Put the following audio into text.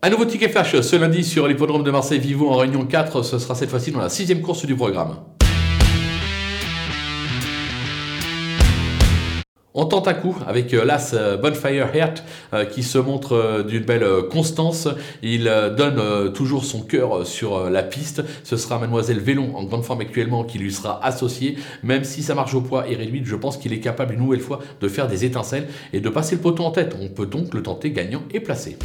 Un nouveau ticket flash ce lundi sur l'hippodrome de Marseille-Vivo en réunion 4. Ce sera cette fois-ci dans la sixième course du programme. On tente un coup avec euh, l'As euh, Bonfire Heart euh, qui se montre d'une belle constance. Il donne toujours son cœur sur la piste. Ce sera Mademoiselle Vélon en grande forme actuellement qui lui sera associée. Même si sa marge au poids est réduite, je pense qu'il est capable une nouvelle fois de faire des étincelles et de passer le poteau en tête. On peut donc le tenter gagnant et placé.